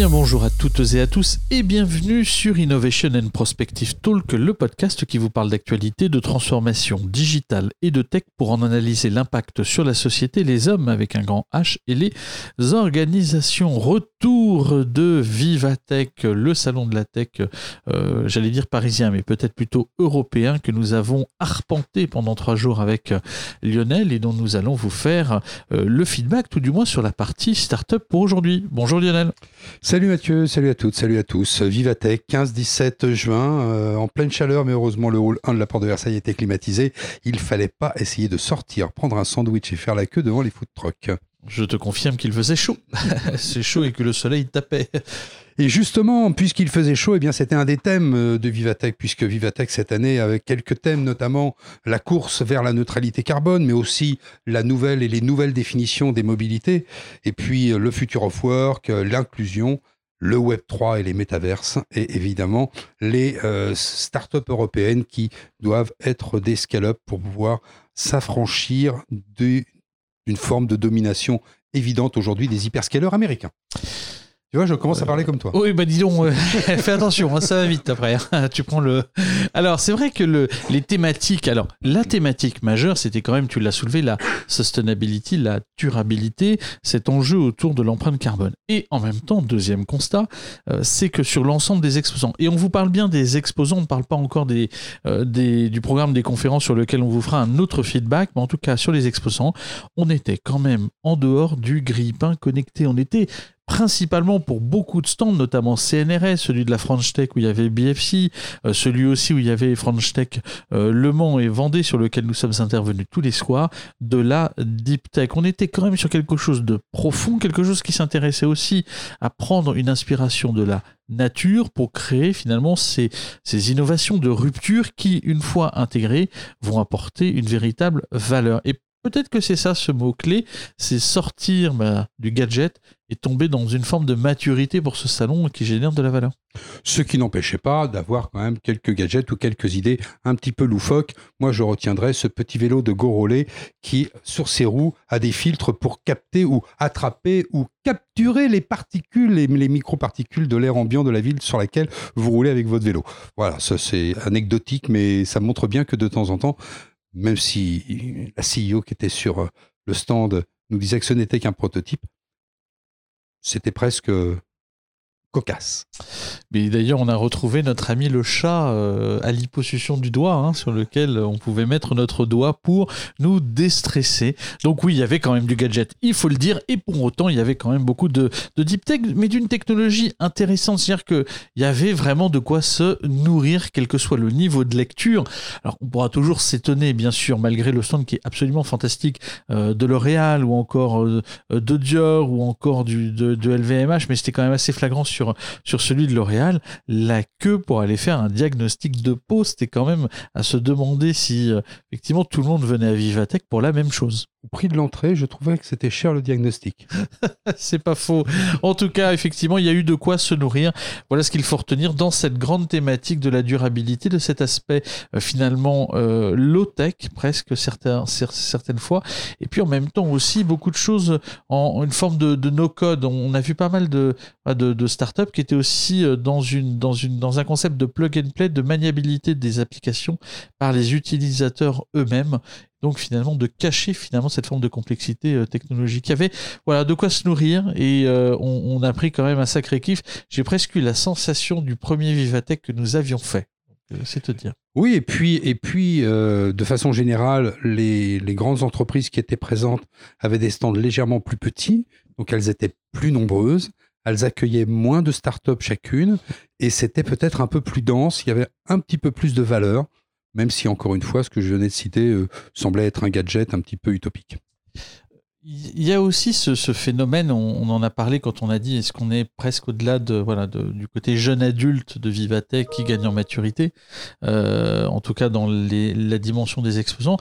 bonjour à toutes et à tous et bienvenue sur Innovation and Prospective Talk, le podcast qui vous parle d'actualité, de transformation digitale et de tech pour en analyser l'impact sur la société, les hommes avec un grand H et les organisations. Retour de Vivatech, le salon de la tech, euh, j'allais dire parisien, mais peut-être plutôt européen, que nous avons arpenté pendant trois jours avec Lionel et dont nous allons vous faire euh, le feedback, tout du moins sur la partie startup pour aujourd'hui. Bonjour Lionel. Salut Mathieu, salut à toutes, salut à tous. Vivatech, 15-17 juin, euh, en pleine chaleur, mais heureusement le hall 1 de la porte de Versailles était climatisé. Il fallait pas essayer de sortir, prendre un sandwich et faire la queue devant les food trucks. Je te confirme qu'il faisait chaud. C'est chaud et que le soleil tapait. Et justement, puisqu'il faisait chaud, eh bien c'était un des thèmes euh, de Vivatech, puisque Vivatech cette année avait quelques thèmes, notamment la course vers la neutralité carbone, mais aussi la nouvelle et les nouvelles définitions des mobilités, et puis euh, le future of work, euh, l'inclusion, le Web 3 et les métaverses, et évidemment les startups européennes qui doivent être des scale-up pour pouvoir s'affranchir d'une forme de domination évidente aujourd'hui des hyperscalers américains. Tu vois, je commence à parler comme toi. Oui, bah dis donc, fais attention, hein, ça va vite après. Hein. tu prends le. Alors, c'est vrai que le, les thématiques. Alors, la thématique majeure, c'était quand même, tu l'as soulevé, la sustainability, la durabilité, cet enjeu autour de l'empreinte carbone. Et en même temps, deuxième constat, euh, c'est que sur l'ensemble des exposants, et on vous parle bien des exposants, on ne parle pas encore des, euh, des, du programme des conférences sur lequel on vous fera un autre feedback, mais en tout cas, sur les exposants, on était quand même en dehors du grille-pain connecté. On était principalement pour beaucoup de stands, notamment CNRS, celui de la French Tech où il y avait BFC, euh, celui aussi où il y avait French Tech euh, Le Mans et Vendée sur lequel nous sommes intervenus tous les soirs, de la Deep Tech. On était quand même sur quelque chose de profond, quelque chose qui s'intéressait aussi à prendre une inspiration de la nature pour créer finalement ces, innovations de rupture qui, une fois intégrées, vont apporter une véritable valeur. Peut-être que c'est ça ce mot-clé, c'est sortir bah, du gadget et tomber dans une forme de maturité pour ce salon qui génère de la valeur. Ce qui n'empêchait pas d'avoir quand même quelques gadgets ou quelques idées un petit peu loufoques. Moi, je retiendrai ce petit vélo de Gorolé qui, sur ses roues, a des filtres pour capter ou attraper ou capturer les particules, les, les microparticules de l'air ambiant de la ville sur laquelle vous roulez avec votre vélo. Voilà, ça c'est anecdotique, mais ça montre bien que de temps en temps, même si la CEO qui était sur euh, le stand nous disait que ce n'était qu'un prototype, c'était presque cocasse. Mais d'ailleurs, on a retrouvé notre ami le chat euh, à l'hyposuction du doigt, hein, sur lequel on pouvait mettre notre doigt pour nous déstresser. Donc oui, il y avait quand même du gadget, il faut le dire, et pour autant, il y avait quand même beaucoup de, de deep tech, mais d'une technologie intéressante, c'est-à-dire qu'il y avait vraiment de quoi se nourrir, quel que soit le niveau de lecture. Alors, on pourra toujours s'étonner, bien sûr, malgré le stand qui est absolument fantastique, euh, de L'Oréal, ou encore euh, de Dior, ou encore du, de, LVMH, mais c'était quand même assez flagrant sur, celui de L'Oréal, la queue pour aller faire un diagnostic de peau, c'était quand même à se demander si euh, effectivement tout le monde venait à Vivatech pour la même chose. Au prix de l'entrée, je trouvais que c'était cher le diagnostic. C'est pas faux. En tout cas, effectivement, il y a eu de quoi se nourrir. Voilà ce qu'il faut retenir dans cette grande thématique de la durabilité, de cet aspect euh, finalement euh, low-tech, presque certaines fois. Et puis en même temps aussi beaucoup de choses en, une forme de, no-code. On a vu pas mal de, de, de startups qui étaient aussi euh, dans, une, dans, une, dans un concept de plug and play, de maniabilité des applications par les utilisateurs eux-mêmes donc finalement de cacher finalement cette forme de complexité euh, technologique. Il y avait voilà de quoi se nourrir et euh, on, a pris quand même un sacré kiff. J'ai presque eu la sensation du premier Vivatech que nous avions fait. Euh, c'est te dire. Oui, et puis, et puis de façon générale, les, les, grandes entreprises qui étaient présentes avaient des stands légèrement plus petits, donc elles étaient plus nombreuses, elles accueillaient moins de startups chacune, et c'était peut-être un peu plus dense, il y avait un petit peu plus de valeur même si encore une fois, ce que je venais de citer euh, semblait être un gadget un petit peu utopique. Il y a aussi ce, phénomène, on, en a parlé quand on a dit est-ce qu'on est presque au-delà de, voilà, du côté jeune adulte de Vivatech qui gagne en maturité, euh, en tout cas dans la dimension des exposants.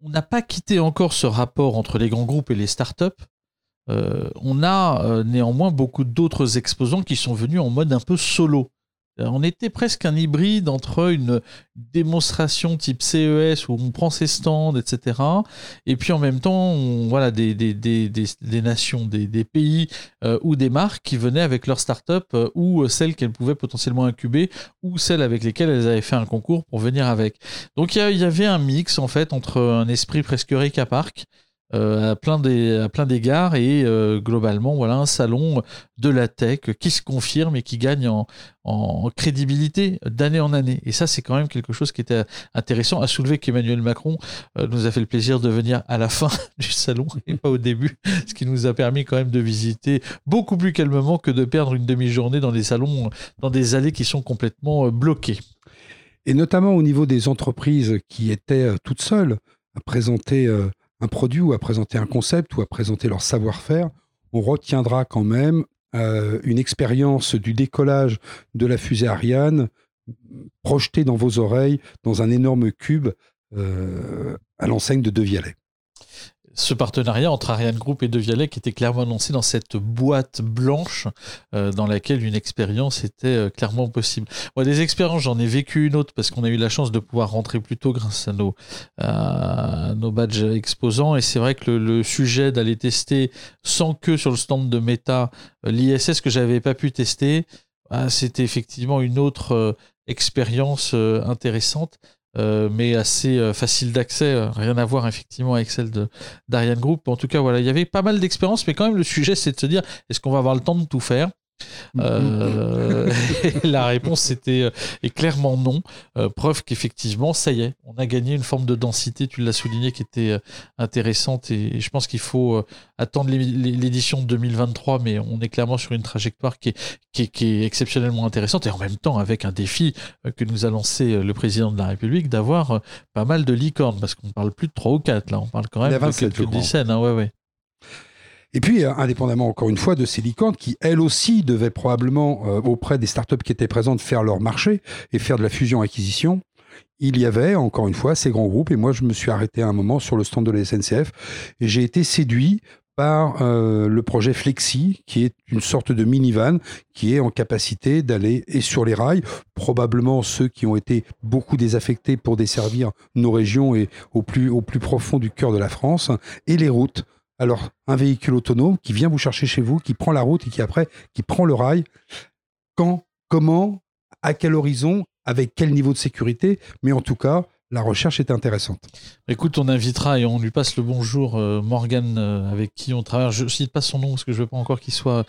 On n'a pas quitté encore ce rapport entre les grands groupes et les startups. Euh, on a néanmoins beaucoup d'autres exposants qui sont venus en mode un peu solo on était presque un hybride entre une démonstration type CES où on prend ses stands, etc. Et puis en même temps, voilà, des, des, des, des nations, des, pays euh, ou des marques qui venaient avec leurs startups euh, ou celles qu'elles pouvaient potentiellement incuber ou celles avec lesquelles elles avaient fait un concours pour venir avec. Donc il y, avait un mix en fait entre un esprit presque Rika Park euh, à plein des, plein d'égards et euh, globalement voilà un salon de la tech qui se confirme et qui gagne en, en crédibilité d'année en année. Et ça c'est quand même quelque chose qui était intéressant à soulever qu'Emmanuel Macron euh, nous a fait le plaisir de venir à la fin du salon et pas au début ce qui nous a permis quand même de visiter beaucoup plus calmement que de perdre une demi-journée dans des salons dans des allées qui sont complètement bloquées. Et notamment au niveau des entreprises qui étaient toutes seules à présenter un produit ou à présenter un concept ou à présenter leur savoir-faire, on retiendra quand même euh, une expérience du décollage de la fusée Ariane projetée dans vos oreilles dans un énorme cube euh, à l'enseigne de De Vialet ce partenariat entre Ariane Group et De Vialet qui était clairement annoncé dans cette boîte blanche euh, dans laquelle une expérience était euh, clairement possible. Moi, des expériences, j'en ai vécu une autre parce qu'on a eu la chance de pouvoir rentrer plus tôt grâce à nos, nos badges exposants. Et c'est vrai que le, sujet d'aller tester sans que sur le stand de Meta euh, l'ISS que j'avais pas pu tester, bah, c'était effectivement une autre expérience intéressante. Euh, mais assez euh, facile d'accès, euh, rien à voir effectivement avec celle d'Ariane Group. En tout cas, voilà, il y avait pas mal d'expériences, mais quand même le sujet c'est de se dire est-ce qu'on va avoir le temps de tout faire? Euh, la réponse était euh, est clairement non. Euh, preuve qu'effectivement, ça y est, on a gagné une forme de densité, tu l'as souligné, qui était intéressante. Et, je pense qu'il faut attendre l'édition de 2023, mais on est clairement sur une trajectoire qui est, qui, est, exceptionnellement intéressante. Et en même temps, avec un défi que nous a lancé le président de la République, d'avoir pas mal de licornes, parce qu'on parle plus de 3 ou 4, là, on parle quand même de quelques dizaines. Hein, ouais, ouais. Et puis, euh, indépendamment encore une fois de ces qui, elles aussi, devaient probablement, euh, auprès des startups qui étaient présentes, faire leur marché et faire de la fusion-acquisition, il y avait, encore une fois, ces grands groupes. Et moi, je me suis arrêté un moment sur le stand de la SNCF et j'ai été séduit par euh, le projet Flexi, qui est une sorte de minivan qui est en capacité d'aller et sur les rails, probablement ceux qui ont été beaucoup désaffectés pour desservir nos régions et au plus, au plus profond du cœur de la France, et les routes. Alors, un véhicule autonome qui vient vous chercher chez vous, qui prend la route et qui après, qui prend le rail. Quand, comment, à quel horizon, avec quel niveau de sécurité, mais en tout cas, la recherche est intéressante. Écoute, on invitera et on lui passe le bonjour euh, Morgan euh, avec qui on travaille. Je ne cite pas son nom parce que je ne veux pas encore qu'il soit,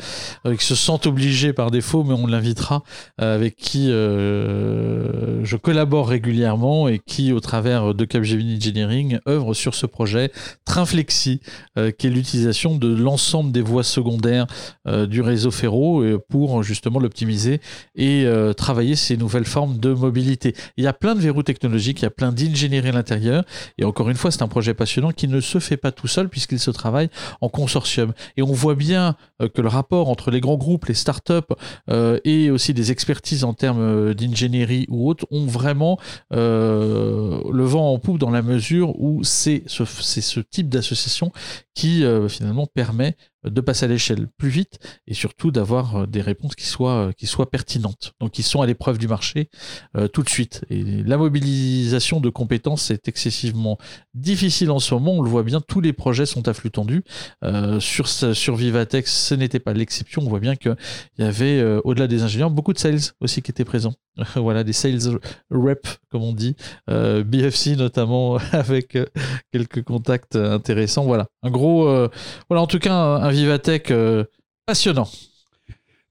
euh, se sente obligé par défaut, mais on l'invitera avec qui je collabore régulièrement et qui, au travers de Capgemini Engineering, œuvre sur ce projet Trainflexi, qui est l'utilisation de l'ensemble des voies secondaires du réseau ferro pour justement l'optimiser et travailler ces nouvelles formes de mobilité. Il y a plein de verrous technologiques, il y a plein d'ingénierie à l'intérieur. Et encore une fois, c'est un projet passionnant qui ne se fait pas tout seul puisqu'il se travaille en consortium. Et on voit bien euh, que le rapport entre les grands groupes, les startups euh, et aussi des expertises en termes euh, d'ingénierie ou autres ont vraiment le vent en poupe dans la mesure où c'est ce, ce type d'association qui finalement permet de passer à l'échelle plus vite et surtout d'avoir euh, des réponses qui soient, euh, qui soient pertinentes, donc qui sont à l'épreuve du marché euh, tout de suite. Et la mobilisation de compétences est excessivement difficile en ce moment, on le voit bien, tous les projets sont à flux tendu. sur, sur Vivatex, ce n'était pas l'exception, on voit bien qu'il y avait, au-delà des ingénieurs, beaucoup de sales aussi qui étaient présents. voilà, des sales reps, comme on dit, BFC notamment, avec quelques contacts intéressants. Voilà, un gros, voilà, en tout cas, un Vivatech euh, passionnant.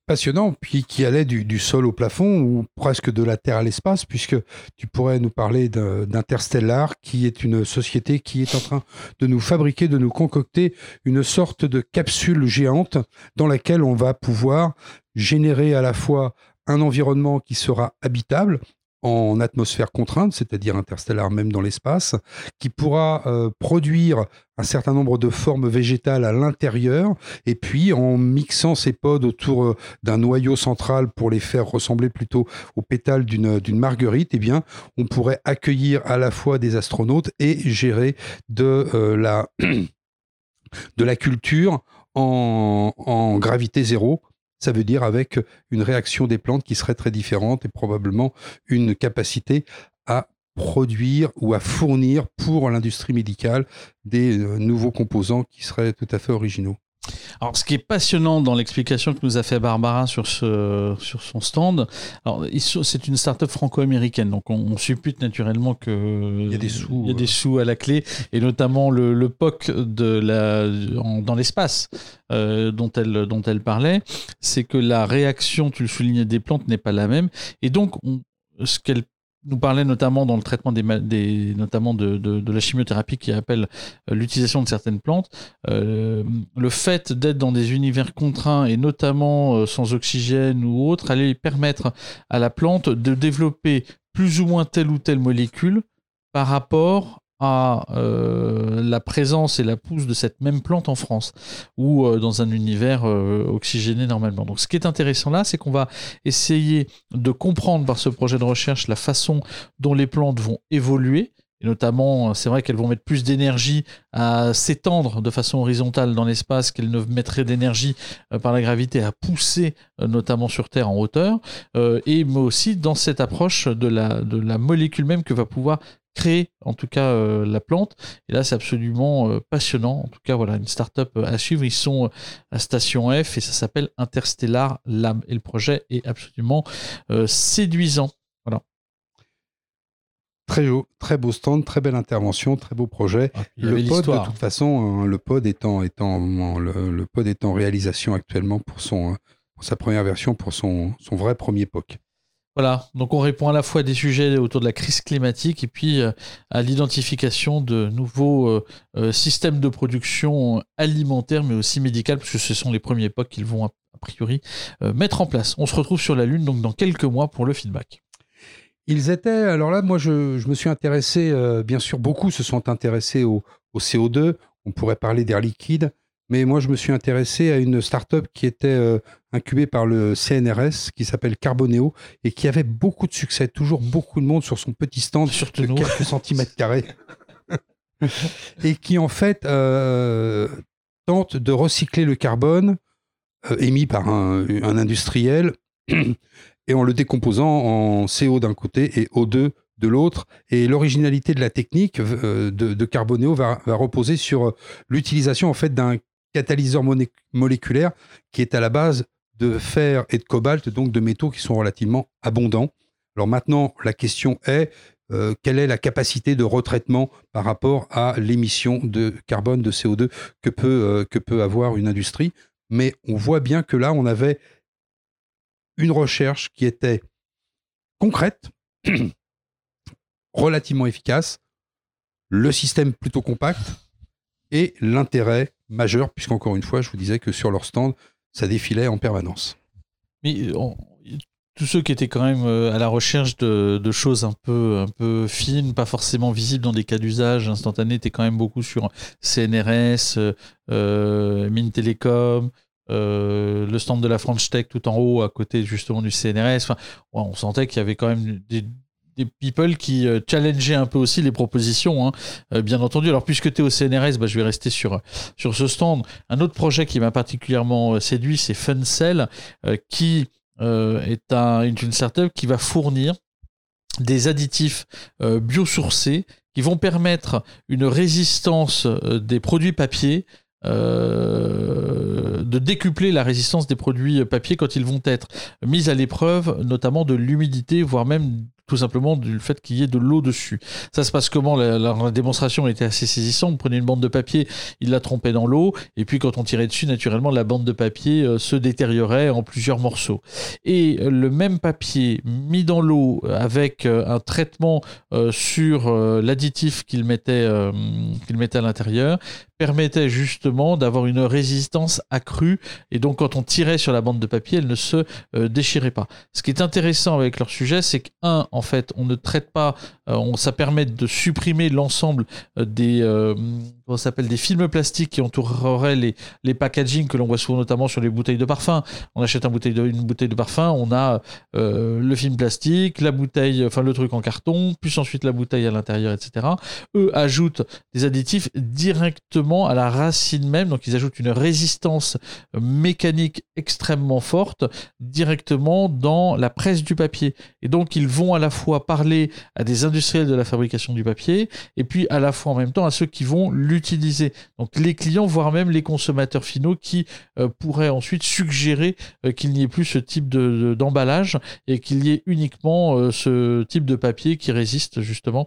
Passionnant, puis qui allait du, sol au plafond ou presque de la Terre à l'espace, puisque tu pourrais nous parler d'Interstellar, qui est une société qui est en train de nous fabriquer, de nous concocter une sorte de capsule géante dans laquelle on va pouvoir générer à la fois un environnement qui sera habitable, en atmosphère contrainte, c'est-à-dire interstellaire même dans l'espace, qui pourra euh, produire un certain nombre de formes végétales à l'intérieur, et puis en mixant ces pods autour euh, d'un noyau central pour les faire ressembler plutôt aux pétales d'une marguerite, eh bien, on pourrait accueillir à la fois des astronautes et gérer de, euh, la, de la culture en, en gravité zéro ça veut dire avec une réaction des plantes qui serait très différente et probablement une capacité à produire ou à fournir pour l'industrie médicale des euh, nouveaux composants qui seraient tout à fait originaux. Alors, ce qui est passionnant dans l'explication que nous a fait Barbara sur, ce, sur son stand, c'est une start-up franco-américaine, donc on, suppute naturellement qu'il y a des sous, y a des sous à la clé, et notamment le, POC de la, dans l'espace euh, dont, elle, dont elle parlait, c'est que la réaction, tu le soulignais, des plantes n'est pas la même, et donc ce qu'elle nous parlait notamment dans le traitement des, notamment de, de, la chimiothérapie qui appelle euh, l'utilisation de certaines plantes, euh, le fait d'être dans des univers contraints et notamment euh, sans oxygène ou autre allait permettre à la plante de développer plus ou moins telle ou telle molécule par rapport à euh, la présence et la pousse de cette même plante en France ou euh, dans un univers euh, oxygéné normalement. Donc ce qui est intéressant là, c'est qu'on va essayer de comprendre par ce projet de recherche la façon dont les plantes vont évoluer. Et notamment, c'est vrai qu'elles vont mettre plus d'énergie à s'étendre de façon horizontale dans l'espace qu'elles ne mettraient d'énergie par la gravité à pousser, notamment sur Terre en hauteur. et mais aussi dans cette approche de la, de la molécule même que va pouvoir créer en tout cas euh, la plante. Et là, c'est absolument euh, passionnant. En tout cas, voilà, une start-up euh, à suivre. Ils sont à Station F et ça s'appelle Interstellar Lab. Et le projet est absolument séduisant. Voilà. Très beau, très beau stand, très belle intervention, très beau projet. Ah, le pod, de toute façon, hein, le pod étant, étant le, pod est en réalisation actuellement pour son pour sa première version, pour son, son vrai premier POC. Voilà, donc on répond à la fois à des sujets autour de la crise climatique et puis euh, à l'identification de nouveaux euh, euh, systèmes de production alimentaire mais aussi médicale, parce que ce sont les premiers époques qu'ils vont a, priori mettre en place. On se retrouve sur la Lune donc dans quelques mois pour le feedback. Ils étaient, alors là, moi je, me suis intéressé, bien sûr, beaucoup se sont intéressés au CO2, on pourrait parler d'air liquide, mais moi je me suis intéressé à une start-up qui était incubé par le CNRS qui s'appelle Carboneo et qui avait beaucoup de succès, toujours beaucoup de monde sur son petit stand Surtout de quelques centimètres carrés et qui en fait euh, tente de recycler le carbone euh, émis par un, industriel et en le décomposant en CO d'un côté et O2 de l'autre. Et l'originalité de la technique euh, de, de Carboneo va, va reposer sur l'utilisation en fait d'un catalyseur moléculaire qui est à la base de fer et de cobalt, donc de métaux qui sont relativement abondants. Alors maintenant, la question est euh, quelle est la capacité de retraitement par rapport à l'émission de carbone, de CO2 que peut, euh, que peut avoir une industrie? Mais on voit bien que là, on avait une recherche qui était concrète, relativement efficace, le système plutôt compact et l'intérêt majeur, puisqu'encore une fois, je vous disais que sur leur stand, ça défilait en permanence. Mais euh, tous ceux qui étaient quand même euh, à la recherche de, choses un peu, un peu fines, pas forcément visibles dans des cas d'usage instantané, étaient quand même beaucoup sur CNRS, euh, Telecom, le stand de la French Tech tout en haut, à côté justement du CNRS. On sentait qu'il y avait quand même des, des people qui euh, challengeaient un peu aussi les propositions, hein, euh, bien entendu. Alors, puisque tu es au CNRS, bah, je vais rester sur, sur ce stand. Un autre projet qui m'a particulièrement euh, séduit, c'est FunCell, qui est un, une startup qui va fournir des additifs biosourcés qui vont permettre une résistance des produits papier de décupler la résistance des produits papier quand ils vont être mis à l'épreuve, notamment de l'humidité, voire même tout simplement du fait qu'il y ait de l'eau dessus. Ça se passe comment? La, démonstration était assez saisissante. On prenait une bande de papier, il la trompait dans l'eau, et puis quand on tirait dessus, naturellement, la bande de papier euh, se détériorait en plusieurs morceaux. Et euh, le même papier mis dans l'eau avec euh, un traitement sur l'additif qu'il mettait à l'intérieur permettait justement d'avoir une résistance accrue et donc quand on tirait sur la bande de papier elle ne se déchirait pas. Ce qui est intéressant avec leur sujet c'est que un en fait, on ne traite pas, euh, on, ça permet de supprimer l'ensemble euh, des, euh, on s'appelle des films plastiques qui entoureraient les, les packaging que l'on voit souvent notamment sur les bouteilles de parfum. On achète une bouteille de parfum, on a euh, le film plastique, la bouteille, enfin le truc en carton, puis ensuite la bouteille à l'intérieur, etc. Eux ajoutent des additifs directement à la racine même, donc ils ajoutent une résistance mécanique extrêmement forte directement dans la presse du papier. Et donc ils vont à la fois parler à des industriels de la fabrication du papier et puis à la fois en même temps à ceux qui vont Donc les clients, voire même les consommateurs finaux qui euh, pourraient ensuite suggérer euh, qu'il n'y ait plus ce type d'emballage et qu'il y ait uniquement euh, ce type de papier qui résiste justement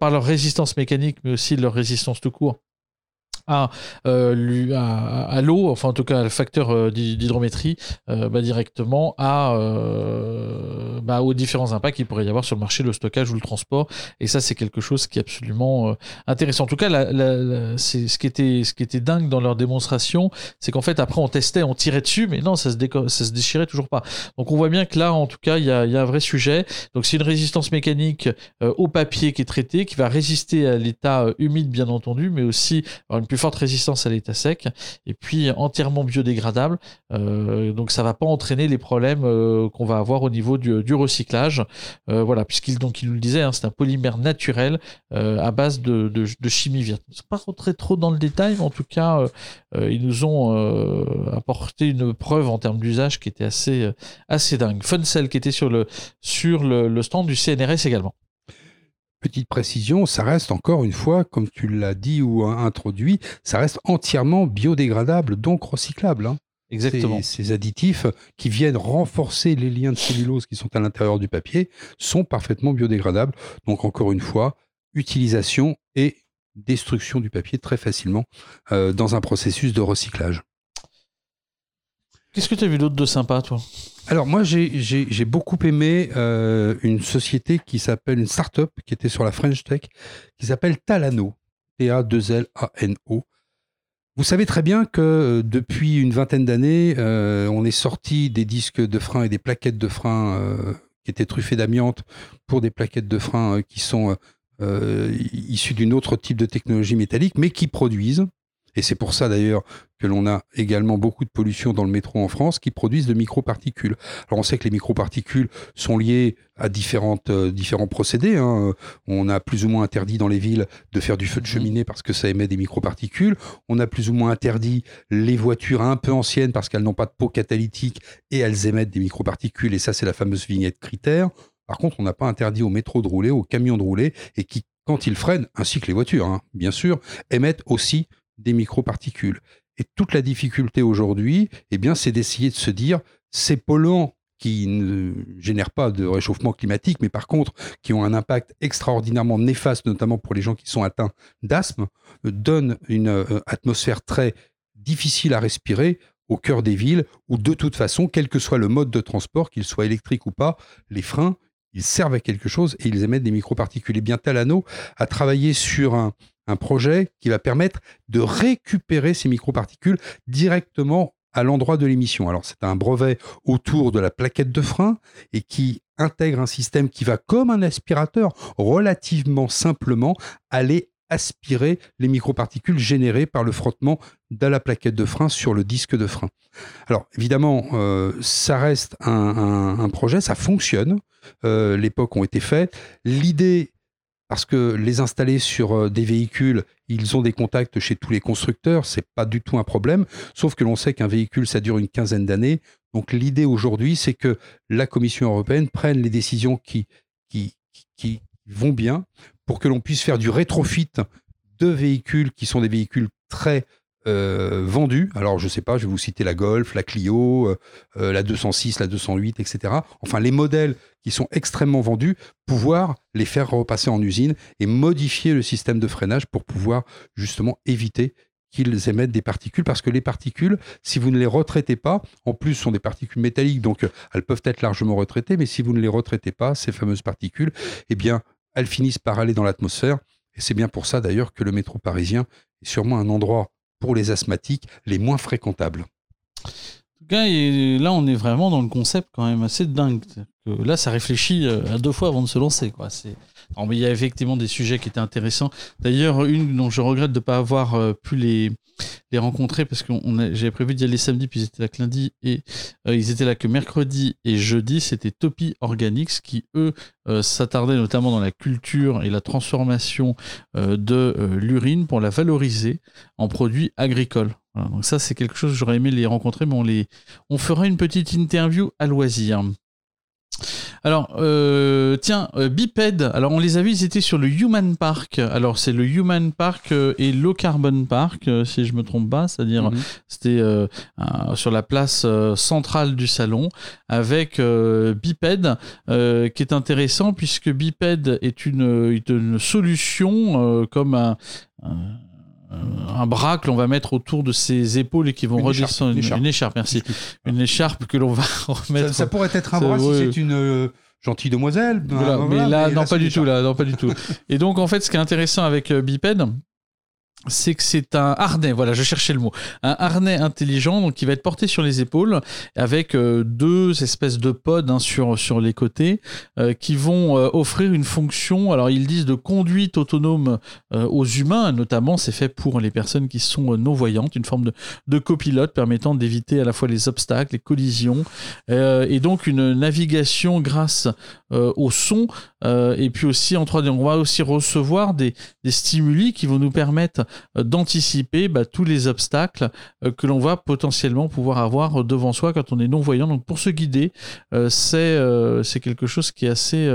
par leur résistance mécanique mais aussi leur résistance tout court à, euh, à, l'eau, enfin en tout cas le facteur euh, d'hydrométrie, euh, bah, directement à, bah, aux différents impacts qu'il pourrait y avoir sur le marché, le stockage ou le transport. Et ça, c'est quelque chose qui est absolument intéressant. En tout cas, c'est ce qui était ce qui était dingue dans leur démonstration, c'est qu'en fait après on testait, on tirait dessus, mais non, ça se, se déchirait toujours pas. Donc on voit bien que là, en tout cas, il y a, un vrai sujet. Donc c'est une résistance mécanique au papier qui est traité, qui va résister à l'état humide bien entendu, mais aussi une plus forte résistance à l'état sec et puis entièrement biodégradable. Euh, donc ça va pas entraîner les problèmes euh, qu'on va avoir au niveau du, du recyclage. Euh, voilà, puisqu'il donc il nous le disait, hein, c'est un polymère naturel à base de, chimie verte. Je pas rentrer trop dans le détail, mais en tout cas, ils nous ont apporté une preuve en termes d'usage qui était assez assez dingue. Funcell qui était sur le sur le stand du CNRS également. Petite précision, ça reste encore une fois, comme tu l'as dit ou introduit, ça reste entièrement biodégradable, donc recyclable. Hein. Exactement. Ces, ces, additifs qui viennent renforcer les liens de cellulose qui sont à l'intérieur du papier sont parfaitement biodégradables. Donc encore une fois, utilisation et destruction du papier très facilement euh, dans un processus de recyclage. Qu'est-ce que tu as vu d'autre de sympa, toi? Alors moi j'ai beaucoup aimé euh, une société qui s'appelle une start-up qui était sur la French Tech qui s'appelle Talano. T-A-2-L-A-N-O. Vous savez très bien que euh, depuis une vingtaine d'années, euh, on est sorti des disques de frein et des plaquettes de frein qui étaient truffées d'amiante pour des plaquettes de frein qui sont issues d'une autre type de technologie métallique, mais qui produisent et c'est pour ça d'ailleurs que l'on a également beaucoup de pollution dans le métro en France qui produisent de microparticules. Alors on sait que les microparticules sont liées à différentes, euh, différents procédés. Hein. On a plus ou moins interdit dans les villes de faire du feu de cheminée parce que ça émet des microparticules. On a plus ou moins interdit les voitures un peu anciennes parce qu'elles n'ont pas de peau catalytique et elles émettent des microparticules. Et ça, c'est la fameuse vignette critère. Par contre, on n'a pas interdit aux métros de rouler, aux camions de rouler, et qui, quand ils freinent, ainsi que les voitures, hein, bien sûr, émettent aussi des microparticules. Et toute la difficulté aujourd'hui, eh bien, c'est d'essayer de se dire, ces polluants qui ne génèrent pas de réchauffement climatique, mais par contre qui ont un impact extraordinairement néfaste, notamment pour les gens qui sont atteints d'asthme, donnent une euh, atmosphère très difficile à respirer au cœur des villes, où de toute façon, quel que soit le mode de transport, qu'il soit électrique ou pas, les freins, ils servent à quelque chose et ils émettent des microparticules. Et bien Talano a travaillé sur un, un projet qui va permettre de récupérer ces microparticules directement à l'endroit de l'émission. Alors c'est un brevet autour de la plaquette de frein et qui intègre un système qui va comme un aspirateur relativement simplement aller aspirer les microparticules générées par le frottement de la plaquette de frein sur le disque de frein. Alors évidemment, euh, ça reste un, projet, ça fonctionne. Euh, L'époque ont été faites. L'idée parce que les installer sur euh, des véhicules, ils ont des contacts chez tous les constructeurs, c'est pas du tout un problème, sauf que l'on sait qu'un véhicule, ça dure une quinzaine d'années. Donc l'idée aujourd'hui, c'est que la Commission européenne prenne les décisions qui, qui, qui vont bien pour que l'on puisse faire du rétrofit de véhicules qui sont des véhicules très euh, vendus. Alors, je sais pas, je vais vous citer la Golf, la Clio, euh, euh, la 206, la 208, etc. Enfin, les modèles qui sont extrêmement vendus, pouvoir les faire repasser en usine et modifier le système de freinage pour pouvoir justement éviter qu'ils émettent des particules, parce que les particules, si vous ne les retraitez pas, en plus sont des particules métalliques, donc elles peuvent être largement retraitées, mais si vous ne les retraitez pas, ces fameuses particules, eh bien, elles finissent par aller dans l'atmosphère. Et c'est bien pour ça d'ailleurs que le métro parisien est sûrement un endroit pour les asthmatiques les moins fréquentables. Et là, on est vraiment dans le concept quand même assez dingue. là, ça réfléchit à deux fois avant de se lancer. C'est... il y a effectivement des sujets qui étaient intéressants. D'ailleurs, une dont je regrette de ne pas avoir pu les, rencontrer parce que j'avais prévu d'y aller samedi, puis ils étaient là que lundi et ils étaient là que mercredi et jeudi. C'était Topi Organics qui, eux, s'attardaient notamment dans la culture et la transformation de l'urine pour la valoriser en produits agricoles donc ça, c'est quelque chose que j'aurais aimé les rencontrer, mais on, les... on fera une petite interview à loisir. Alors, euh, tiens, euh, Biped, alors on les a vus, ils étaient sur le Human Park. Alors, c'est le Human Park euh, et Low Carbon Park, si je me trompe pas, c'est-à-dire mhm. c'était sur la place centrale du salon avec Biped, qui est intéressant puisque Biped est une, une solution comme un euh, un bras que l'on va mettre autour de ses épaules et qui vont redescendre. Une, écharpe, merci. Une écharpe que l'on va remettre. Ça, pourrait être un bras si c'est une euh, gentille demoiselle. mais là, non, pas du tout. Là, non, pas du tout. et donc, en fait, ce qui est intéressant avec euh, Biped, c'est que c'est un harnais, voilà, je cherchais le mot, un harnais intelligent donc qui va être porté sur les épaules avec euh, deux espèces de pods hein, sur, sur les côtés euh, qui vont euh, offrir une fonction, alors ils disent de conduite autonome aux humains, notamment c'est fait pour les personnes qui sont non-voyantes, une forme de, de copilote permettant d'éviter à la fois les obstacles, les collisions et donc une navigation grâce au son et puis aussi en 3D. On va aussi recevoir des, des stimuli qui vont nous permettre euh, d'anticiper bah, tous les obstacles euh, que l'on va potentiellement pouvoir avoir devant soi quand on est non-voyant. Donc pour se guider, euh, c'est c'est quelque chose qui est assez,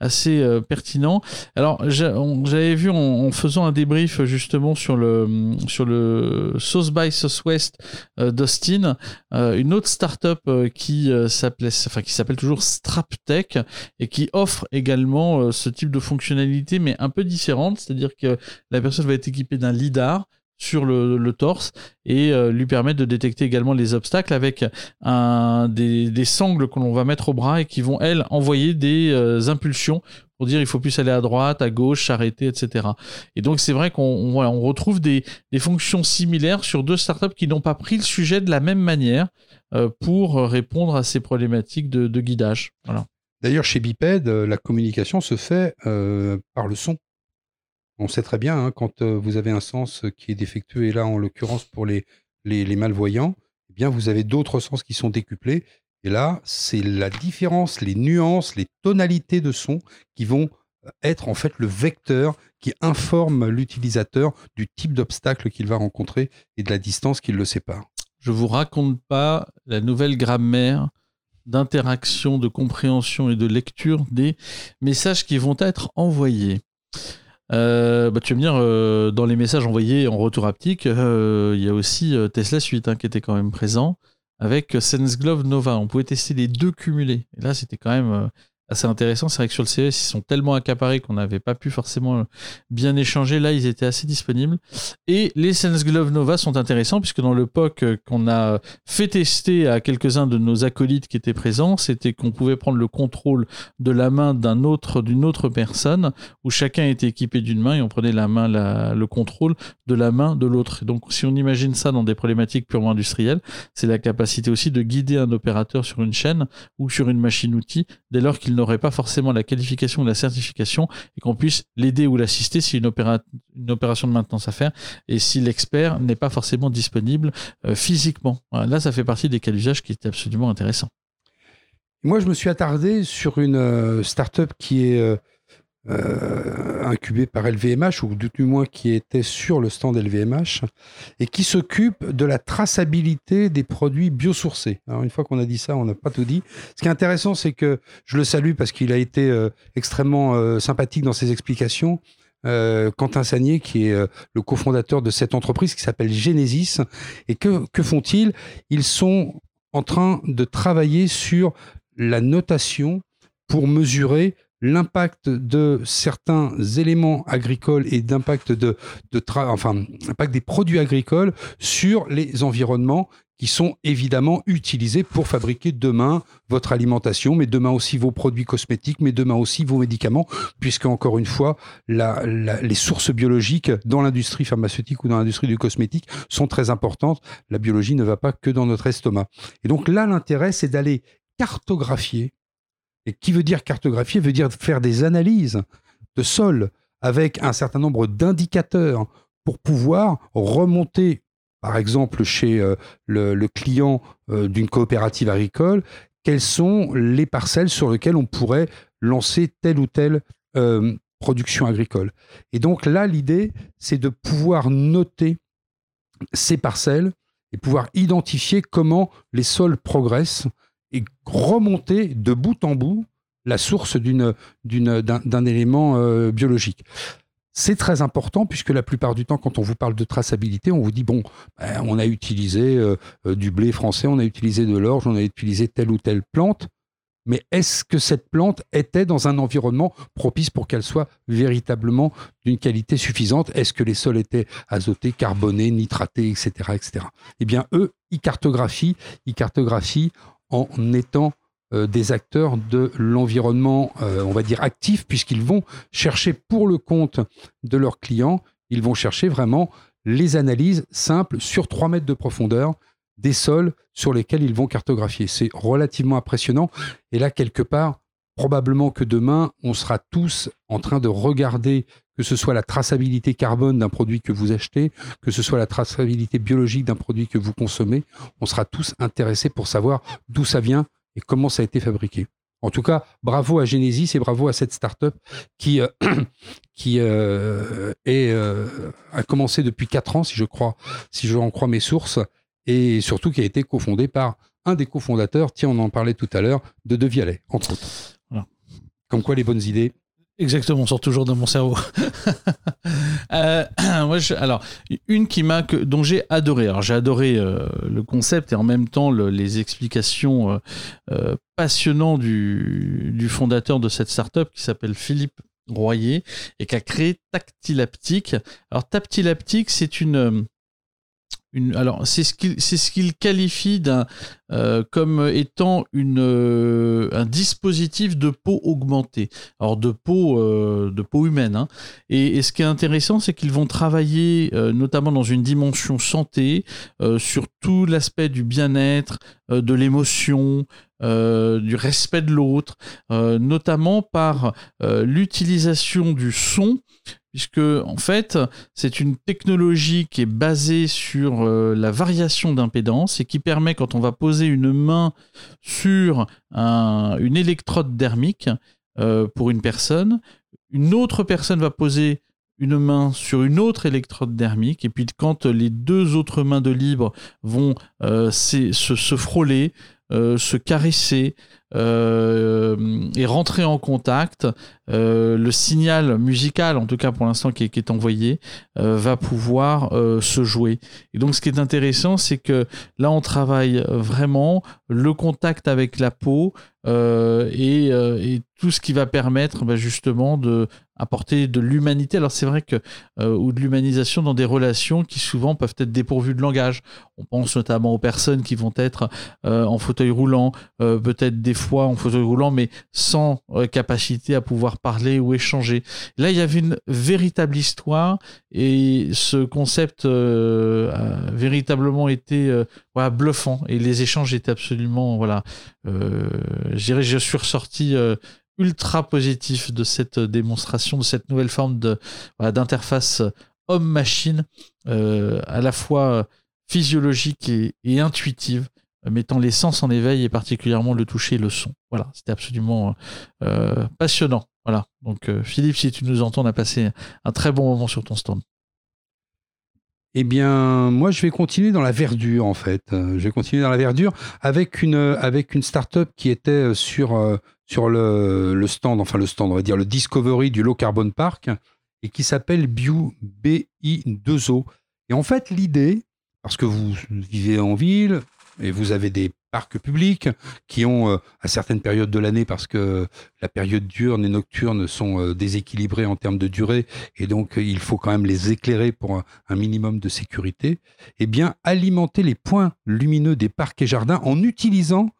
assez pertinent. Alors j'avais vu en, faisant un débrief justement sur le, sur le South by Southwest d'Austin, une autre startup qui s'appelait, enfin qui s'appelle toujours StrapTech et qui offre également ce type de fonctionnalité mais un peu différente, c'est-à-dire que la personne va être équipée d'un lidar sur le, torse et euh, lui permettre de détecter également les obstacles avec des, sangles que l'on va mettre au bras et qui vont, elles, envoyer des euh, impulsions pour dire il faut plus aller à droite, à gauche, s'arrêter, etc. Et donc c'est vrai qu'on on retrouve des, fonctions similaires sur deux startups qui n'ont pas pris le sujet de la même manière euh, pour répondre à ces problématiques de, guidage. Voilà. D'ailleurs, chez Biped, la communication se fait par le son. On sait très bien, hein, quand vous avez un sens qui est défectueux, et là, en l'occurrence, pour les, malvoyants, eh bien, vous avez d'autres sens qui sont décuplés. Et là, c'est la différence, les nuances, les tonalités de son qui vont être en fait le vecteur qui informe l'utilisateur du type d'obstacle qu'il va rencontrer et de la distance qui le sépare. Je vous raconte pas la nouvelle grammaire d'interaction, de compréhension et de lecture des messages qui vont être envoyés. Euh, bah, tu vas me dire, euh, dans les messages envoyés en retour haptique, euh, il y a aussi Tesla Suite hein, qui était quand même présent avec SenseGlove Nova. On pouvait tester les deux cumulés. Et là, c'était quand même assez intéressant. C'est vrai que sur le CES, ils sont tellement accaparés qu'on n'avait pas pu forcément bien échanger. Là, ils étaient assez disponibles. Et les Sense Glove Nova sont intéressants puisque dans le POC qu'on a fait tester à quelques-uns de nos acolytes qui étaient présents, c'était qu'on pouvait prendre le contrôle de la main d'un autre, d'une autre personne où chacun était équipé d'une main et on prenait la main, le contrôle de la main de l'autre. Donc, si on imagine ça dans des problématiques purement industrielles, c'est la capacité aussi de guider un opérateur sur une chaîne ou sur une machine-outil dès lors qu'il n'aurait pas forcément la qualification ou la certification et qu'on puisse l'aider ou l'assister si une, une opération de maintenance à faire et si l'expert n'est pas forcément disponible euh, physiquement. là, ça fait partie des cas d'usage qui étaient absolument intéressants. Moi, je me suis attardé sur une euh, startup qui est euh, incubé par LVMH, ou du moins qui était sur le stand LVMH, et qui s'occupe de la traçabilité des produits biosourcés. Alors une fois qu'on a dit ça, on n'a pas tout dit. Ce qui est intéressant, c'est que je le salue parce qu'il a été euh, extrêmement euh, sympathique dans ses explications. Quentin Sagnier, qui est le cofondateur de cette entreprise qui s'appelle Genesis. Et que, que font-ils? Ils sont en train de travailler sur la notation pour mesurer l'impact de certains éléments agricoles et d'impact de, de enfin, impact des produits agricoles sur les environnements qui sont évidemment utilisés pour fabriquer demain votre alimentation, mais demain aussi vos produits cosmétiques, mais demain aussi vos médicaments, puisque encore une fois, les sources biologiques dans l'industrie pharmaceutique ou dans l'industrie du cosmétique sont très importantes. La biologie ne va pas que dans notre estomac. Et donc là, l'intérêt, c'est d'aller cartographier Et qui veut dire cartographier veut dire faire des analyses de sol avec un certain nombre d'indicateurs pour pouvoir remonter, par exemple chez euh, le, client euh, d'une coopérative agricole, quelles sont les parcelles sur lesquelles on pourrait lancer telle ou telle euh, production agricole. Et donc là, l'idée, c'est de pouvoir noter ces parcelles et pouvoir identifier comment les sols progressent et remonter de bout en bout la source d'un élément euh, biologique. C'est très important puisque la plupart du temps, quand on vous parle de traçabilité, on vous dit bon, ben, on a utilisé euh, euh, du blé français, on a utilisé de l'orge, on a utilisé telle ou telle plante. Mais est-ce que cette plante était dans un environnement propice pour qu'elle soit véritablement d'une qualité suffisante? Est-ce que les sols étaient azotés, carbonés, nitratés, etc., etc. Eh bien, eux, ils cartographient, ils cartographient en étant euh, des acteurs de l'environnement, euh, on va dire actif, puisqu'ils vont chercher pour le compte de leurs clients, ils vont chercher vraiment les analyses simples sur 3 mètres de profondeur des sols sur lesquels ils vont cartographier. C'est relativement impressionnant. Et là, quelque part, probablement que demain, on sera tous en train de regarder que ce soit la traçabilité carbone d'un produit que vous achetez, que ce soit la traçabilité biologique d'un produit que vous consommez, on sera tous intéressés pour savoir d'où ça vient et comment ça a été fabriqué. En tout cas, bravo à Genesis et bravo à cette startup qui, euh, qui euh, euh, a commencé depuis 4 ans, si je crois, si je en crois mes sources, et surtout qui a été cofondée par un des cofondateurs, tiens, on en parlait tout à l'heure, de De Vialet, entre autres. Comme quoi les bonnes idées. Exactement, on sort toujours de mon cerveau. euh, alors, une qui m'a, dont j'ai adoré. Alors, j'ai adoré euh, le concept et en même temps les explications euh, euh, passionnantes du, du, fondateur de cette startup qui s'appelle Philippe Royer et qui a créé Tactilaptique. Alors, Tactilaptique, c'est une alors c'est ce qu'il ce qualifie d'un euh, comme étant une euh, un dispositif de peau augmentée. Alors de peau euh, de peau humaine. Hein. Et, ce qui est intéressant, c'est qu'ils vont travailler notamment dans une dimension santé sur tout l'aspect du bien-être, de l'émotion, du respect de l'autre, notamment par l'utilisation du son puisque en fait c'est une technologie qui est basée sur euh, la variation d'impédance et qui permet quand on va poser une main sur une électrode dermique euh, pour une personne, une autre personne va poser une main sur une autre électrode dermique et puis quand les deux autres mains de libre vont euh, se, frôler, se caresser, euh, et rentrer en contact, euh, le signal musical, en tout cas pour l'instant qui, est envoyé, euh, va pouvoir se jouer. Et donc ce qui est intéressant, c'est que là on travaille vraiment le contact avec la peau et, tout ce qui va permettre bah, justement de apporter de l'humanité. Alors c'est vrai que ou de l'humanisation dans des relations qui souvent peuvent être dépourvues de langage. On pense notamment aux personnes qui vont être en fauteuil roulant, peut-être des fois en fauteuil roulant, mais sans euh, capacité à pouvoir parler ou échanger. Là, il y avait une véritable histoire et ce concept euh, a véritablement été euh, voilà, bluffant et les échanges étaient absolument, voilà, je dirais, je suis ressorti ultra positif de cette démonstration, de cette nouvelle forme d'interface homme-machine, à la fois physiologique et intuitive mettant les sens en éveil et particulièrement le toucher et le son. Voilà, c'était absolument euh, passionnant. Voilà. Donc euh, Philippe, si tu nous entends, on a passé un très bon moment sur ton stand. Eh bien, moi, je vais continuer dans la verdure, en fait. Euh, je vais continuer dans la verdure avec une, avec une start-up qui était sur, sur le, le, stand, enfin le stand, on va dire le Discovery du Low Carbon Park, et qui s'appelle Bio BI2O. Et en fait, l'idée, parce que vous vivez en ville, et vous avez des parcs publics qui ont, euh, à certaines périodes de l'année, parce que la période diurne et nocturne sont euh, déséquilibrées en termes de durée, et donc il faut quand même les éclairer pour un, minimum de sécurité, eh bien, alimenter les points lumineux des parcs et jardins en utilisant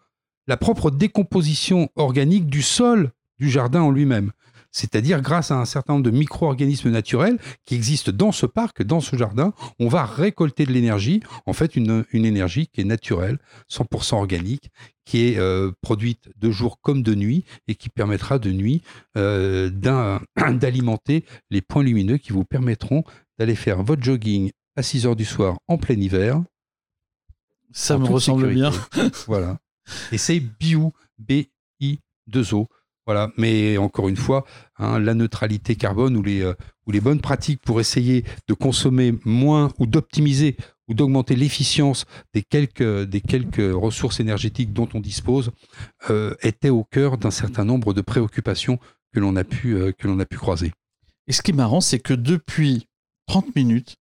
la propre décomposition organique du sol du jardin en lui-même. C'est-à-dire grâce à un certain nombre de micro-organismes naturels qui existent dans ce parc, dans ce jardin, on va récolter de l'énergie, en fait une, énergie qui est naturelle, 100% organique, qui est euh, produite de jour comme de nuit et qui permettra de nuit euh, d'alimenter les points lumineux qui vous permettront d'aller faire votre jogging à 6 heures du soir en plein hiver. Ça me ressemble bien. voilà. Et c'est BIO, B-I-2-O. Voilà, mais encore une fois, hein, la neutralité carbone ou les, euh, ou les bonnes pratiques pour essayer de consommer moins ou d'optimiser ou d'augmenter l'efficience des quelques, des quelques ressources énergétiques dont on dispose euh, étaient au cœur d'un certain nombre de préoccupations que l'on a, pu, euh, que l'on a pu croiser. Et ce qui est marrant, c'est que depuis 30 minutes,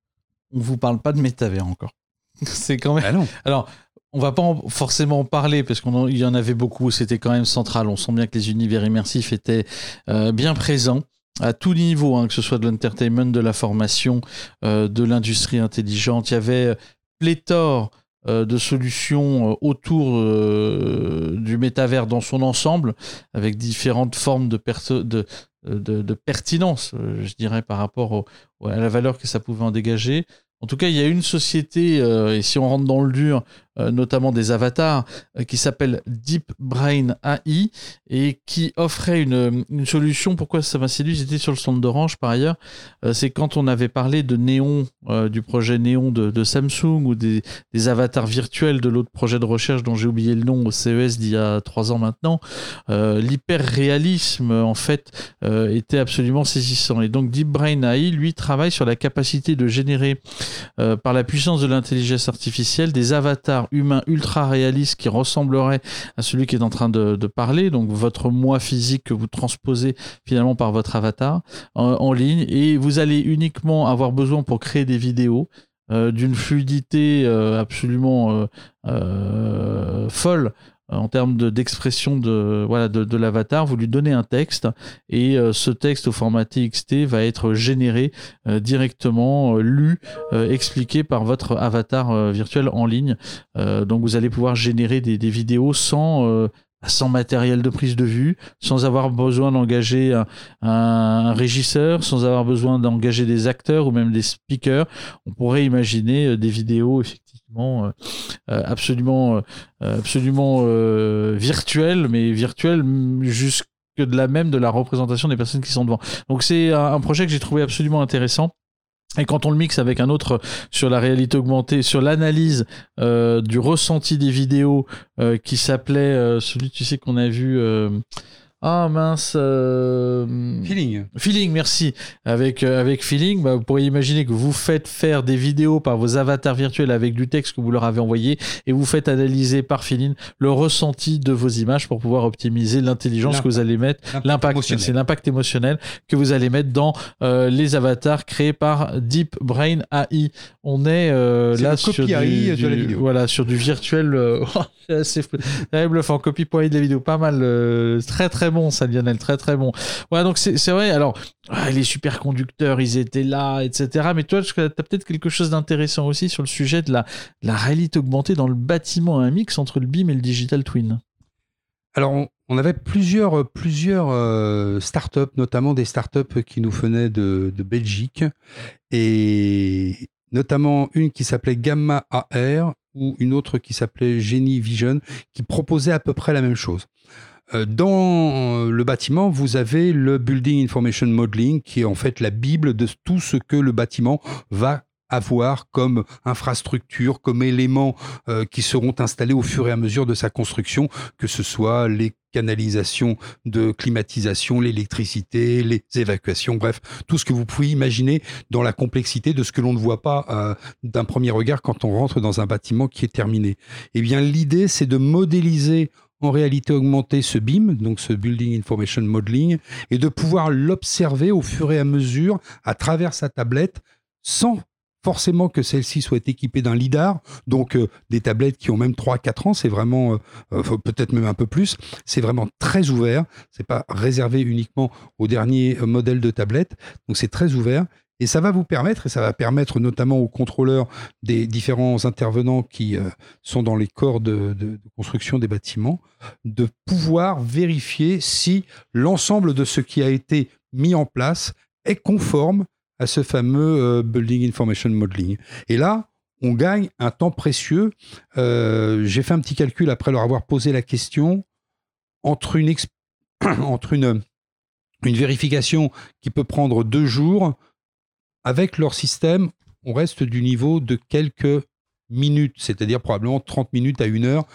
on ne vous parle pas de métavers encore. c'est quand même. Ah Alors, on va pas forcément en parler parce qu'il y en avait beaucoup, c'était quand même central. On sent bien que les univers immersifs étaient euh, bien présents à tout niveau, hein, que ce soit de l'entertainment, de la formation, euh, de l'industrie intelligente. Il y avait euh, pléthore de solutions autour du métavers dans son ensemble, avec différentes formes de, de, pertinence, je dirais, par rapport à la valeur que ça pouvait en dégager. En tout cas, il y a une société, et si on rentre dans le dur, euh, notamment des avatars, euh, qui s'appelle Deep Brain AI et qui offrait une, solution. Pourquoi ça m'a séduit? J'étais sur le stand d'Orange par ailleurs. Euh, c'est quand on avait parlé de Néon, du projet Néon de, Samsung ou des, avatars virtuels de l'autre projet de recherche dont j'ai oublié le nom au CES d'il y a trois ans maintenant. L'hyper-réalisme, en fait, était absolument saisissant. Et donc Deep Brain AI, lui, travaille sur la capacité de générer, par la puissance de l'intelligence artificielle, des avatars humain ultra réaliste qui ressemblerait à celui qui est en train de, parler, donc votre moi physique que vous transposez finalement par votre avatar en, ligne, et vous allez uniquement avoir besoin pour créer des vidéos euh, d'une fluidité euh, absolument euh, folle en termes d'expression de, voilà, de, l'avatar, vous lui donnez un texte et euh, ce texte au format TXT va être généré euh, directement, euh, lu, expliqué par votre avatar virtuel en ligne. donc vous allez pouvoir générer des, vidéos sans sans matériel de prise de vue, sans avoir besoin d'engager un, un, régisseur, sans avoir besoin d'engager des acteurs ou même des speakers. On pourrait imaginer des vidéos effectivement euh, euh, absolument, euh, absolument virtuel, mais virtuel jusque de la même de la représentation des personnes qui sont devant. Donc c'est un, projet que j'ai trouvé absolument intéressant. Et quand on le mixe avec un autre sur la réalité augmentée, sur l'analyse du ressenti des vidéos qui s'appelait celui tu sais qu'on a vu ah mince. Euh, feeling. Feeling, merci. Avec, euh, avec Feeling, bah, vous pourriez imaginer que vous faites faire des vidéos par vos avatars virtuels avec du texte que vous leur avez envoyé et vous faites analyser par Feeling le ressenti de vos images pour pouvoir optimiser l'intelligence que vous allez mettre, l'impact, c'est l'impact émotionnel que vous allez mettre dans euh, les avatars créés par Deep Brain AI. On est, là sur du, voilà, sur du virtuel. c'est bluffant. Copy.ai de la vidéo, pas mal. très très bon, ça, Lionel, très très bon. Ouais, donc c'est vrai. Alors, ah, les superconducteurs, ils étaient là, etc. Mais toi, tu as peut-être quelque chose d'intéressant aussi sur le sujet de la, réalité augmentée dans le bâtiment, un mix entre le BIM et le digital twin. Alors, on, avait plusieurs, plusieurs euh, startups, notamment des startups qui nous venaient de, de Belgique, et notamment une qui s'appelait Gamma AR ou une autre qui s'appelait Genie Vision, qui proposait à peu près la même chose. Euh, dans le bâtiment, vous avez le Building Information Modeling, qui est en fait la Bible de tout ce que le bâtiment va avoir comme infrastructure, comme éléments euh, qui seront installés au fur et à mesure de sa construction, que ce soit les canalisations de climatisation, l'électricité, les évacuations, bref, tout ce que vous pouvez imaginer dans la complexité de ce que l'on ne voit pas euh, d'un premier regard quand on rentre dans un bâtiment qui est terminé. Eh bien, l'idée, c'est de modéliser en réalité augmenter ce BIM, donc ce Building Information Modeling, et de pouvoir l'observer au fur et à mesure à travers sa tablette sans forcément que celle-ci soit équipée d'un lidar, donc euh, des tablettes qui ont même 3-4 ans, c'est vraiment, euh, euh, peut-être même un peu plus, c'est vraiment très ouvert, c'est pas réservé uniquement aux derniers modèles de tablettes, donc c'est très ouvert, et ça va vous permettre, et ça va permettre notamment aux contrôleurs des différents intervenants qui euh, sont dans les corps de, construction des bâtiments, de pouvoir vérifier si l'ensemble de ce qui a été mis en place est conforme à ce fameux Building Information Modeling. Et là, on gagne un temps précieux. J'ai fait un petit calcul après leur avoir posé la question entre une, entre une, une vérification qui peut prendre deux jours, avec leur système, on reste du niveau de quelques minutes, c'est-à-dire probablement 30 minutes à une heure.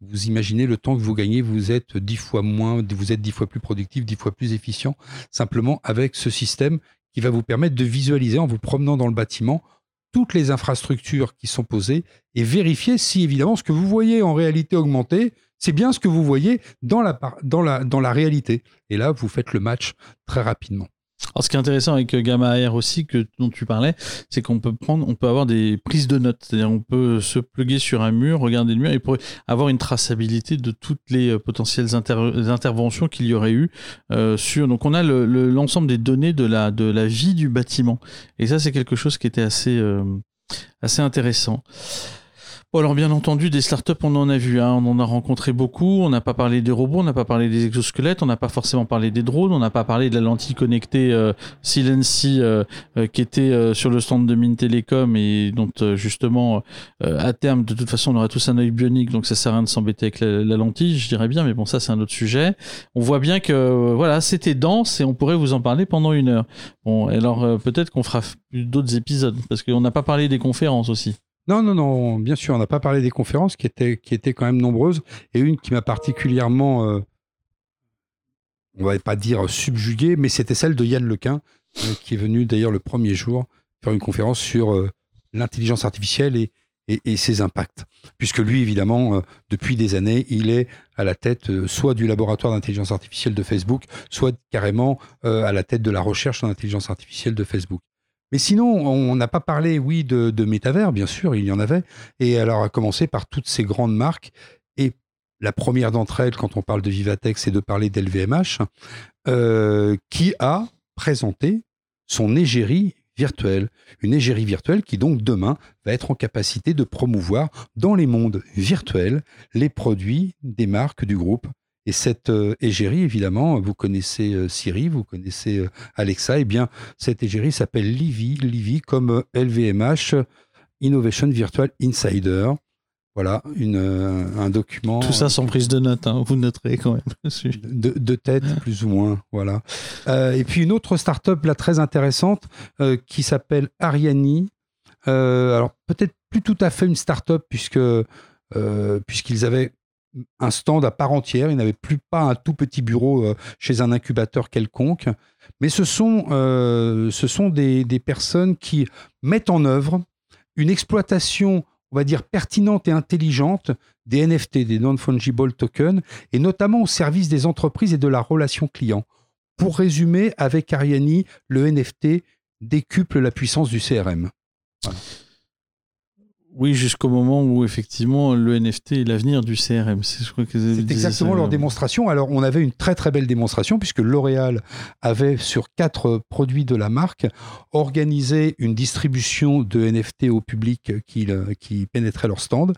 Vous imaginez le temps que vous gagnez, vous êtes dix fois moins, vous êtes dix fois plus productif, dix fois plus efficient, simplement avec ce système qui va vous permettre de visualiser en vous promenant dans le bâtiment toutes les infrastructures qui sont posées et vérifier si évidemment ce que vous voyez en réalité augmentée, c'est bien ce que vous voyez dans la, dans, dans la réalité. Et là, vous faites le match très rapidement. Alors, ce qui est intéressant avec euh, Gamma Air aussi, que, dont tu parlais, c'est qu'on peut prendre, on peut avoir des prises de notes. C'est-à-dire, on peut se pluguer sur un mur, regarder le mur et pour avoir une traçabilité de toutes les euh, potentielles interventions qu'il y aurait eu euh, sur. Donc, on a l'ensemble des données de la, de la vie du bâtiment. Et ça, c'est quelque chose qui était assez, assez intéressant alors bien entendu, des startups, on en a vu, hein. on en a rencontré beaucoup. On n'a pas parlé des robots, on n'a pas parlé des exosquelettes, on n'a pas forcément parlé des drones, on n'a pas parlé de la lentille connectée euh, Silency euh, euh, qui était sur le stand de Mine Telecom et dont justement à terme, de toute façon, on aura tous un œil bionique, donc ça sert à rien de s'embêter avec la, la, lentille, je dirais bien, mais bon, ça c'est un autre sujet. On voit bien que voilà, c'était dense et on pourrait vous en parler pendant une heure. Bon, alors peut-être qu'on fera d'autres épisodes parce qu'on n'a pas parlé des conférences aussi. Non, non, non, bien sûr, on n'a pas parlé des conférences qui étaient, qui étaient quand même nombreuses, et une qui m'a particulièrement, euh, on va pas dire subjugué, mais c'était celle de Yann Lequin, euh, qui est venu d'ailleurs le premier jour faire une conférence sur euh, l'intelligence artificielle et, et, ses impacts. Puisque lui, évidemment, depuis des années, il est à la tête soit du laboratoire d'intelligence artificielle de Facebook, soit carrément à la tête de la recherche en intelligence artificielle de Facebook. Mais sinon, on n'a pas parlé, oui, de, métavers, bien sûr, il y en avait. Et alors, à commencer par toutes ces grandes marques. Et la première d'entre elles, quand on parle de Vivatex, c'est de parler d'LVMH, euh, qui a présenté son égérie virtuelle. Une égérie virtuelle qui, donc, demain, va être en capacité de promouvoir dans les mondes virtuels les produits des marques du groupe et cette euh, égérie, évidemment, vous connaissez euh, Siri, vous connaissez euh, Alexa, et eh bien cette égérie s'appelle Livy, Livy comme LVMH, Innovation Virtual Insider. Voilà, une, un document. Tout ça sans prise de notes, hein, vous noterez quand même. de, de, tête, plus ou moins. Voilà. et puis une autre start-up là, très intéressante qui s'appelle Ariani. alors, peut-être plus tout à fait une start-up, puisque, puisqu'ils avaient un stand à part entière. Il n'avait plus pas un tout petit bureau euh, chez un incubateur quelconque. Mais ce sont, euh, ce sont des, personnes qui mettent en œuvre une exploitation, on va dire, pertinente et intelligente des NFT, des non-fungible tokens, et notamment au service des entreprises et de la relation client. Pour résumer, avec Ariani, le NFT décuple la puissance du CRM. Oui, jusqu'au moment où effectivement le NFT est l'avenir du CRM. C'est exactement leur démonstration. Alors on avait une très très belle démonstration puisque L'Oréal avait sur quatre produits de la marque organisé une distribution de NFT au public qui, qui pénétrait leur stand.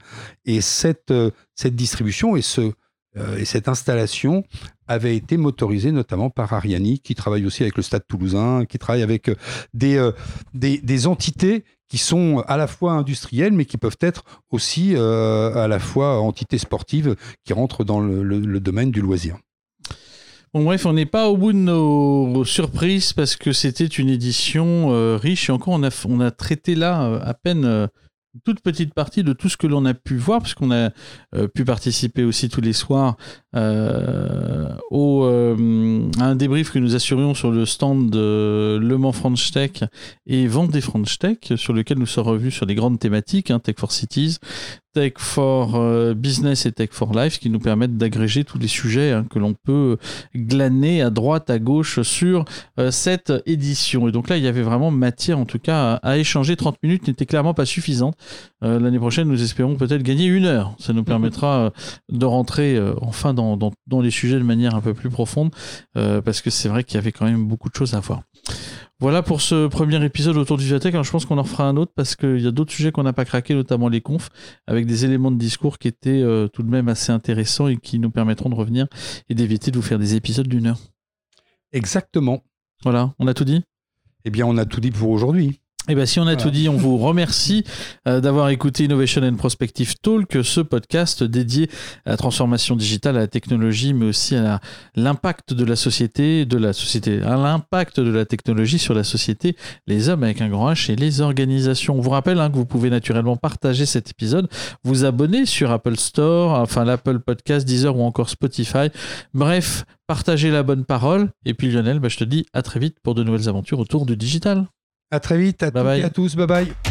Et cette, cette distribution et, ce, euh, et cette installation avait été motorisée notamment par Ariani, qui travaille aussi avec le Stade toulousain, qui travaille avec euh, des, des entités qui sont à la fois industrielles, mais qui peuvent être aussi euh, à la fois entités sportives qui rentrent dans le, domaine du loisir. Bon, bref, on n'est pas au bout de nos surprises parce que c'était une édition euh, riche et encore on a, on a traité là euh, à peine toute petite partie de tout ce que l'on a pu voir, puisqu'on a euh, pu participer aussi tous les soirs euh, au, euh, à un débrief que nous assurions sur le stand Le Mans French Tech et Vendée French Tech, sur lequel nous sommes revus sur les grandes thématiques, hein, Tech for Cities, Tech for euh, Business et Tech for Life qui nous permettent d'agréger tous les sujets hein, que l'on peut glaner à droite, à gauche sur euh, cette édition. Et donc là, il y avait vraiment matière, en tout cas, à, échanger. 30 minutes n'était clairement pas suffisante. Euh, l'année prochaine, nous espérons peut-être gagner une heure. Ça nous permettra de rentrer enfin dans, dans, dans, les sujets de manière un peu plus profonde parce que c'est vrai qu'il y avait quand même beaucoup de choses à voir. Voilà pour ce premier épisode autour du Vivatech. Alors, je pense qu'on en fera un autre parce qu'il y a d'autres sujets qu'on n'a pas craqués, notamment les confs, avec des éléments de discours qui étaient euh, tout de même assez intéressants et qui nous permettront de revenir et d'éviter de vous faire des épisodes d'une heure. Exactement. Voilà, on a tout dit? Eh bien, on a tout dit pour aujourd'hui. Eh bien, si on a tout dit, on vous remercie euh, d'avoir écouté Innovation and Prospective Talk, ce podcast dédié à la transformation digitale, à la technologie, mais aussi à l'impact de la société, de la société, à l'impact de la technologie sur la société, les hommes avec un grand H et les organisations. On vous rappelle hein, que vous pouvez naturellement partager cet épisode, vous abonner sur Apple Store, enfin l'Apple Podcast, Deezer ou encore Spotify. Bref, partagez la bonne parole. Et puis Lionel, bah, je te dis à très vite pour de nouvelles aventures autour du digital. À très vite, à, bye bye. à tous, bye bye.